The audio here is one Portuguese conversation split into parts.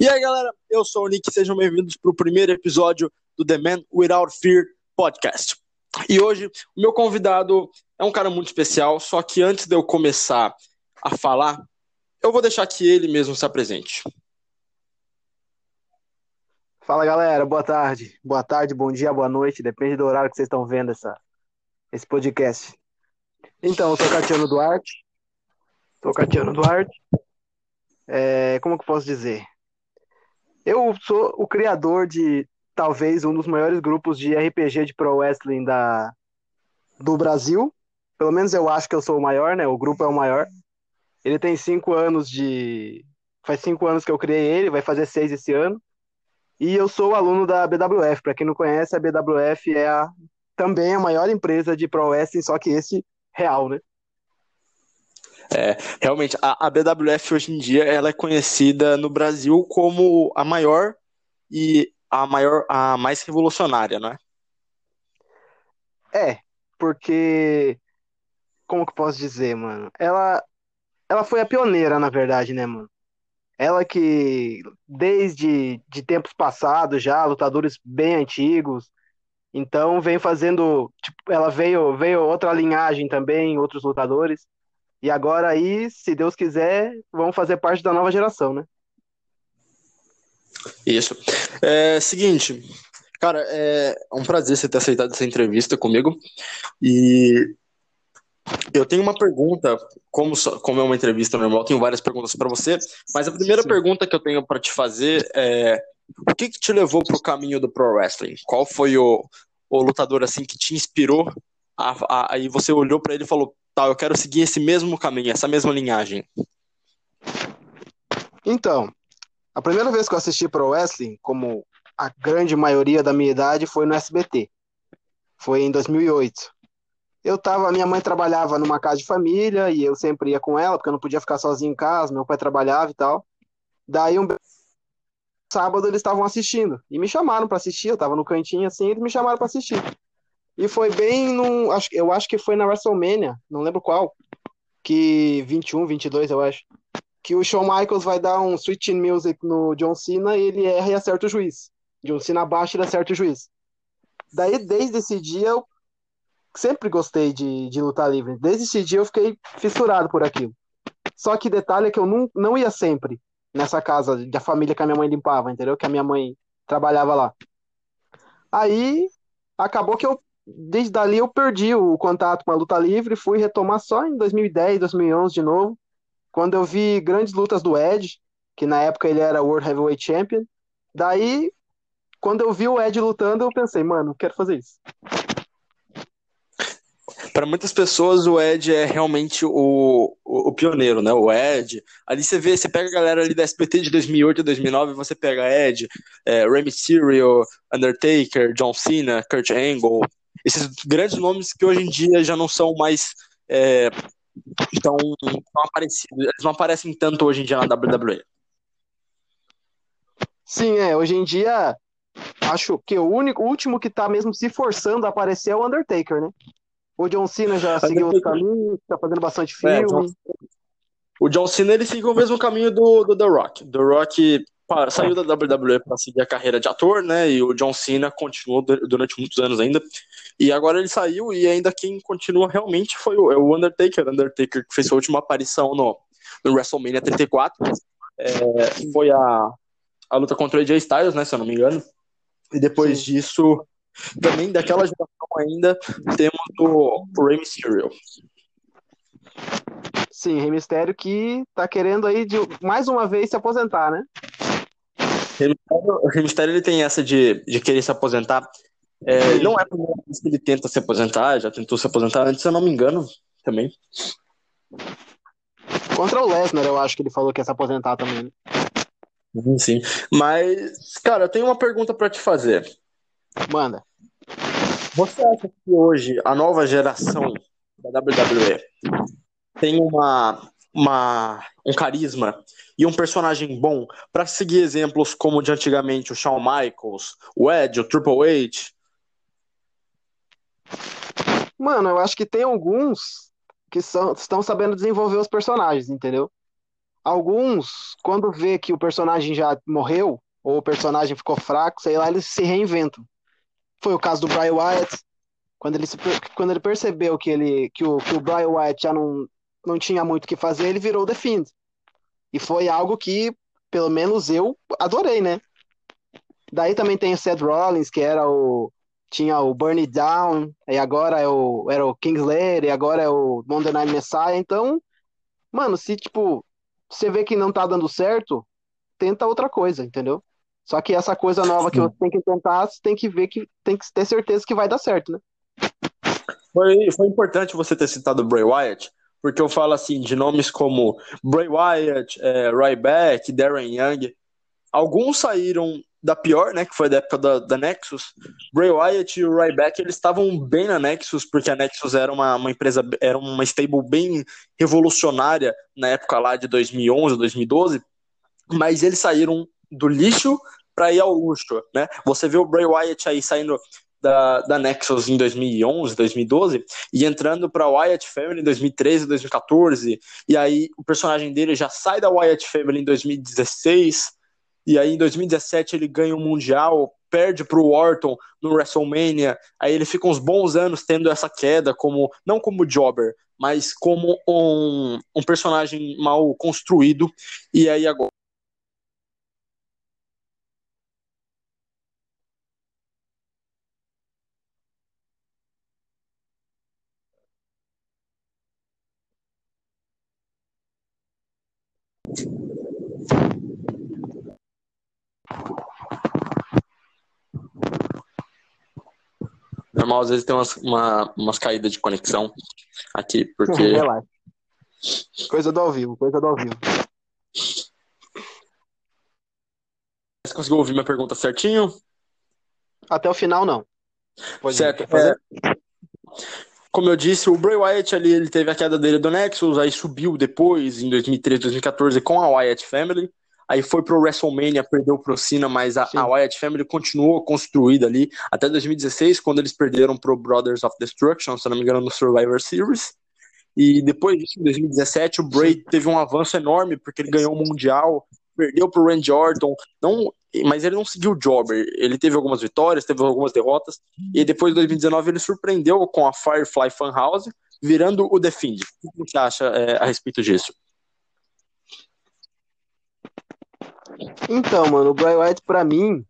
E aí, galera, eu sou o Nick, sejam bem-vindos para o primeiro episódio do The Man Without Fear podcast. E hoje, o meu convidado é um cara muito especial, só que antes de eu começar a falar, eu vou deixar que ele mesmo se apresente. Fala galera, boa tarde. Boa tarde, bom dia, boa noite, depende do horário que vocês estão vendo essa, esse podcast. Então, eu sou Catiano Duarte. Sou Catiano Duarte. É, como que eu posso dizer? Eu sou o criador de talvez um dos maiores grupos de RPG de Pro Wrestling da, do Brasil. Pelo menos eu acho que eu sou o maior, né? O grupo é o maior. Ele tem cinco anos de. Faz cinco anos que eu criei ele, vai fazer seis esse ano. E eu sou aluno da BWF. Para quem não conhece, a BWF é a, também a maior empresa de Pro Wrestling, só que esse real, né? É, realmente, a, a, BWF hoje em dia ela é conhecida no Brasil como a maior e a maior, a mais revolucionária, não é? É, porque como que eu posso dizer, mano? Ela ela foi a pioneira, na verdade, né, mano? Ela que, desde de tempos passados já, lutadores bem antigos, então vem fazendo, tipo, ela veio, veio outra linhagem também, outros lutadores, e agora aí, se Deus quiser, vão fazer parte da nova geração, né? Isso. É, seguinte, cara, é um prazer você ter aceitado essa entrevista comigo, e eu tenho uma pergunta, como, como é uma entrevista normal, tenho várias perguntas para você, mas a primeira Sim. pergunta que eu tenho para te fazer é: o que, que te levou para o caminho do pro wrestling? Qual foi o, o lutador assim que te inspirou? Aí você olhou para ele e falou: tá, eu quero seguir esse mesmo caminho, essa mesma linhagem. Então, a primeira vez que eu assisti pro wrestling, como a grande maioria da minha idade, foi no SBT. Foi em 2008 eu tava, minha mãe trabalhava numa casa de família e eu sempre ia com ela, porque eu não podia ficar sozinho em casa, meu pai trabalhava e tal. Daí um sábado eles estavam assistindo e me chamaram para assistir, eu tava no cantinho assim, eles me chamaram para assistir. E foi bem no, acho, eu acho que foi na WrestleMania, não lembro qual, que 21, 22, eu acho, que o Shawn Michaels vai dar um switching music no John Cena e ele erra e acerta o juiz. John Cena abaixa e acerta o juiz. Daí, desde esse dia, eu sempre gostei de, de lutar livre. Desde esse dia eu fiquei fissurado por aquilo. Só que detalhe é que eu não, não ia sempre nessa casa da família que a minha mãe limpava, entendeu? Que a minha mãe trabalhava lá. Aí acabou que eu desde dali eu perdi o contato com a luta livre, fui retomar só em 2010, 2011 de novo, quando eu vi grandes lutas do Ed, que na época ele era World Heavyweight Champion. Daí, quando eu vi o Ed lutando, eu pensei, mano, quero fazer isso para muitas pessoas o Ed é realmente o, o, o, pioneiro, né? O Ed. Ali você vê, você pega a galera ali da SPT de 2008 e 2009, você pega Ed, é, Rey Undertaker, John Cena, Kurt Angle, esses grandes nomes que hoje em dia já não são mais é, tão, tão aparecidos, eles não aparecem tanto hoje em dia na WWE. Sim, é, hoje em dia acho que o único, o último que tá mesmo se forçando a aparecer é o Undertaker, né? O John Cena já seguiu outro caminho, tá fazendo bastante é, filme. É, o John Cena ele seguiu o mesmo caminho do, do The Rock. The Rock saiu da WWE para seguir a carreira de ator, né? E o John Cena continuou durante muitos anos ainda. E agora ele saiu e ainda quem continua realmente foi o, é o Undertaker. O Undertaker que fez sua última aparição no, no WrestleMania 34. É, foi a, a luta contra o AJ Styles, né? Se eu não me engano. E depois Sim. disso também daquela geração ainda temos o, o Rey Mysterio. Sim, Rey Mysterio que tá querendo aí de, mais uma vez se aposentar, né? O Rey Mysterio ele tem essa de, de querer se aposentar. É, não é a primeira vez que ele tenta se aposentar, já tentou se aposentar antes, se eu não me engano, também. Contra o Lesnar, eu acho que ele falou que ia se aposentar também. Sim, mas, cara, eu tenho uma pergunta para te fazer. Manda. Você acha que hoje a nova geração da WWE tem uma uma, um carisma e um personagem bom para seguir exemplos como de antigamente o Shawn Michaels, o Edge, o Triple H? Mano, eu acho que tem alguns que são, estão sabendo desenvolver os personagens, entendeu? Alguns, quando vê que o personagem já morreu, ou o personagem ficou fraco, sei lá, eles se reinventam. Foi o caso do Bray Wyatt, quando ele, se, quando ele percebeu que, ele, que, o, que o Bray Wyatt já não, não tinha muito o que fazer, ele virou The Fiend. E foi algo que, pelo menos eu, adorei, né? Daí também tem o Seth Rollins, que era o. Tinha o Burn It Down, e agora é o, era o Kingslayer, e agora é o Monday Night Messiah. Então, mano, se tipo, você vê que não tá dando certo, tenta outra coisa, entendeu? Só que essa coisa nova que você tem que tentar, você tem que ver que tem que ter certeza que vai dar certo, né? Foi, foi importante você ter citado o Bray Wyatt, porque eu falo assim de nomes como Bray Wyatt, é, Ryback, Darren Young. Alguns saíram da pior, né, que foi da época da, da Nexus. Bray Wyatt e o Ryback, eles estavam bem na Nexus, porque a Nexus era uma, uma empresa, era uma stable bem revolucionária na época lá de 2011, 2012, mas eles saíram do lixo para ir ao luxo, né? Você vê o Bray Wyatt aí saindo da, da Nexus em 2011, 2012 e entrando para Wyatt Family em 2013, 2014 e aí o personagem dele já sai da Wyatt Family em 2016 e aí em 2017 ele ganha o um mundial, perde para o Orton no WrestleMania, aí ele fica uns bons anos tendo essa queda como não como jobber, mas como um, um personagem mal construído e aí agora Normal, às vezes tem umas, uma, umas caídas de conexão aqui, porque. Relaxa. Coisa do ao vivo, coisa do ao vivo. Você conseguiu ouvir minha pergunta certinho? Até o final, não. Pode certo. É, como eu disse, o Bray Wyatt ali, ele teve a queda dele do Nexus, aí subiu depois, em 2013, 2014, com a Wyatt Family. Aí foi pro WrestleMania, perdeu pro Cena, mas a, a, Wyatt Family continuou construída ali até 2016, quando eles perderam pro Brothers of Destruction, se não me engano, no Survivor Series. E depois disso, em 2017, o Bray teve um avanço enorme, porque ele ganhou o Mundial, perdeu pro Randy Orton, não, mas ele não seguiu o Jobber. Ele teve algumas vitórias, teve algumas derrotas, e depois de 2019 ele surpreendeu com a Firefly Funhouse, virando o The Fiend. O que você acha é, a respeito disso? Então, mano, o Bray Wyatt pra mim,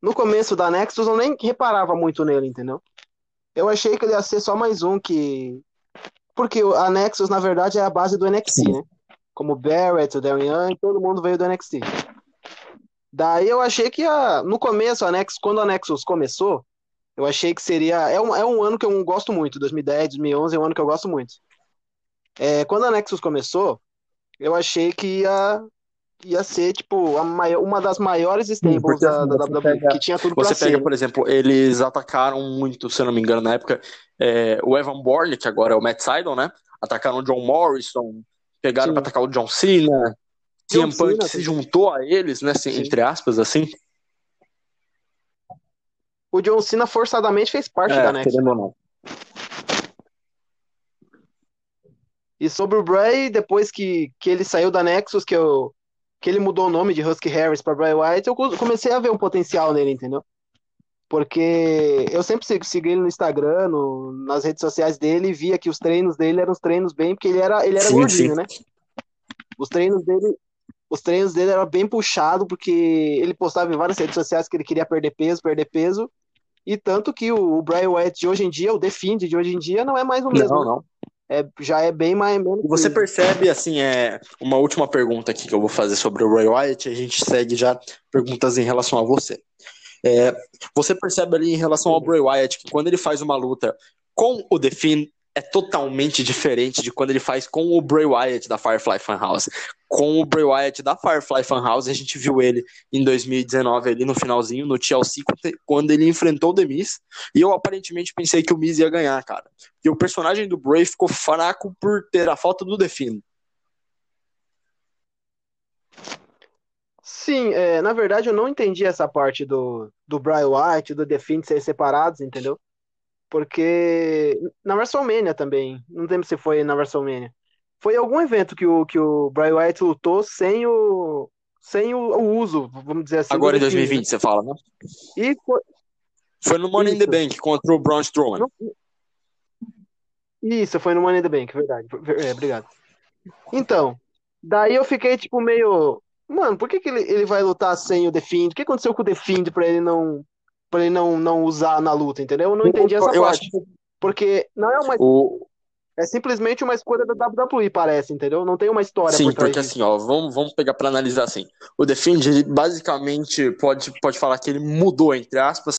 no começo da Nexus eu nem reparava muito nele, entendeu? Eu achei que ele ia ser só mais um que. Porque a Nexus, na verdade, é a base do NXT, né? Como o Barrett, o Darren Young, todo mundo veio do NXT. Daí eu achei que a... no começo, a Nexus, quando a Nexus começou, eu achei que seria. É um, é um ano que eu gosto muito, 2010, 2011 é um ano que eu gosto muito. É, quando a Nexus começou, eu achei que ia ia ser, tipo, a maior, uma das maiores stables Porque, da, assim, da WWE, pega, que tinha tudo Você pega, ser. por exemplo, eles atacaram muito, se eu não me engano, na época, é, o Evan Bourne, que agora é o Matt Sydal, né? Atacaram o John Morrison, pegaram para atacar o John Cena. CM Punk se juntou a eles, né? Sim. Entre aspas, assim. O John Cena forçadamente fez parte é, da ou não. E sobre o Bray, depois que, que ele saiu da Nexus, que eu, que ele mudou o nome de Husky Harris para Bray Wyatt, eu comecei a ver um potencial nele, entendeu? Porque eu sempre segui ele no Instagram, no, nas redes sociais dele, e via que os treinos dele eram os treinos bem, porque ele era, ele era sim, gordinho, sim. né? Os treinos dele, os treinos dele eram bem puxado, porque ele postava em várias redes sociais que ele queria perder peso, perder peso, e tanto que o, o Bray Wyatt de hoje em dia, o The Fiend de hoje em dia, não é mais o mesmo. Não, não é, já é bem mais. E você percebe, assim, é uma última pergunta aqui que eu vou fazer sobre o Ray Wyatt, a gente segue já perguntas em relação a você. É, você percebe ali em relação ao Bray Wyatt que quando ele faz uma luta com o The Finn, é totalmente diferente de quando ele faz com o Bray Wyatt da Firefly Funhouse. Com o Bray Wyatt da Firefly Funhouse, a gente viu ele em 2019 ali no finalzinho, no TLC, quando ele enfrentou o The Miz, e eu aparentemente pensei que o Miz ia ganhar, cara. E o personagem do Bray ficou fraco por ter a falta do The Finn. Sim, é, na verdade eu não entendi essa parte do, do Bray Wyatt do The serem separados, entendeu? Porque na WrestleMania também, não lembro se foi na WrestleMania. Foi algum evento que o, que o Bray Wyatt lutou sem o, sem o, o uso, vamos dizer assim, Agora em The Fiend, 2020, você fala, né? E foi, Foi no Money in the isso, Bank contra o Braun Strowman. isso, foi no Money in the Bank, verdade. É, obrigado. Então, daí eu fiquei tipo meio, mano, por que que ele, ele vai lutar sem o The Fiend? O que aconteceu com o The Fiend pra ele não para ele não, não usar na luta, entendeu? Eu não entendi essa Eu acho parte. que Porque não é uma o, é simplesmente uma escolha da WWE, parece, entendeu? Não tem uma história Sim, por trás porque disso. assim, ó, vamos, vamos pegar pra analisar assim. O The Fiend, ele basicamente pode, pode falar que ele mudou, entre aspas,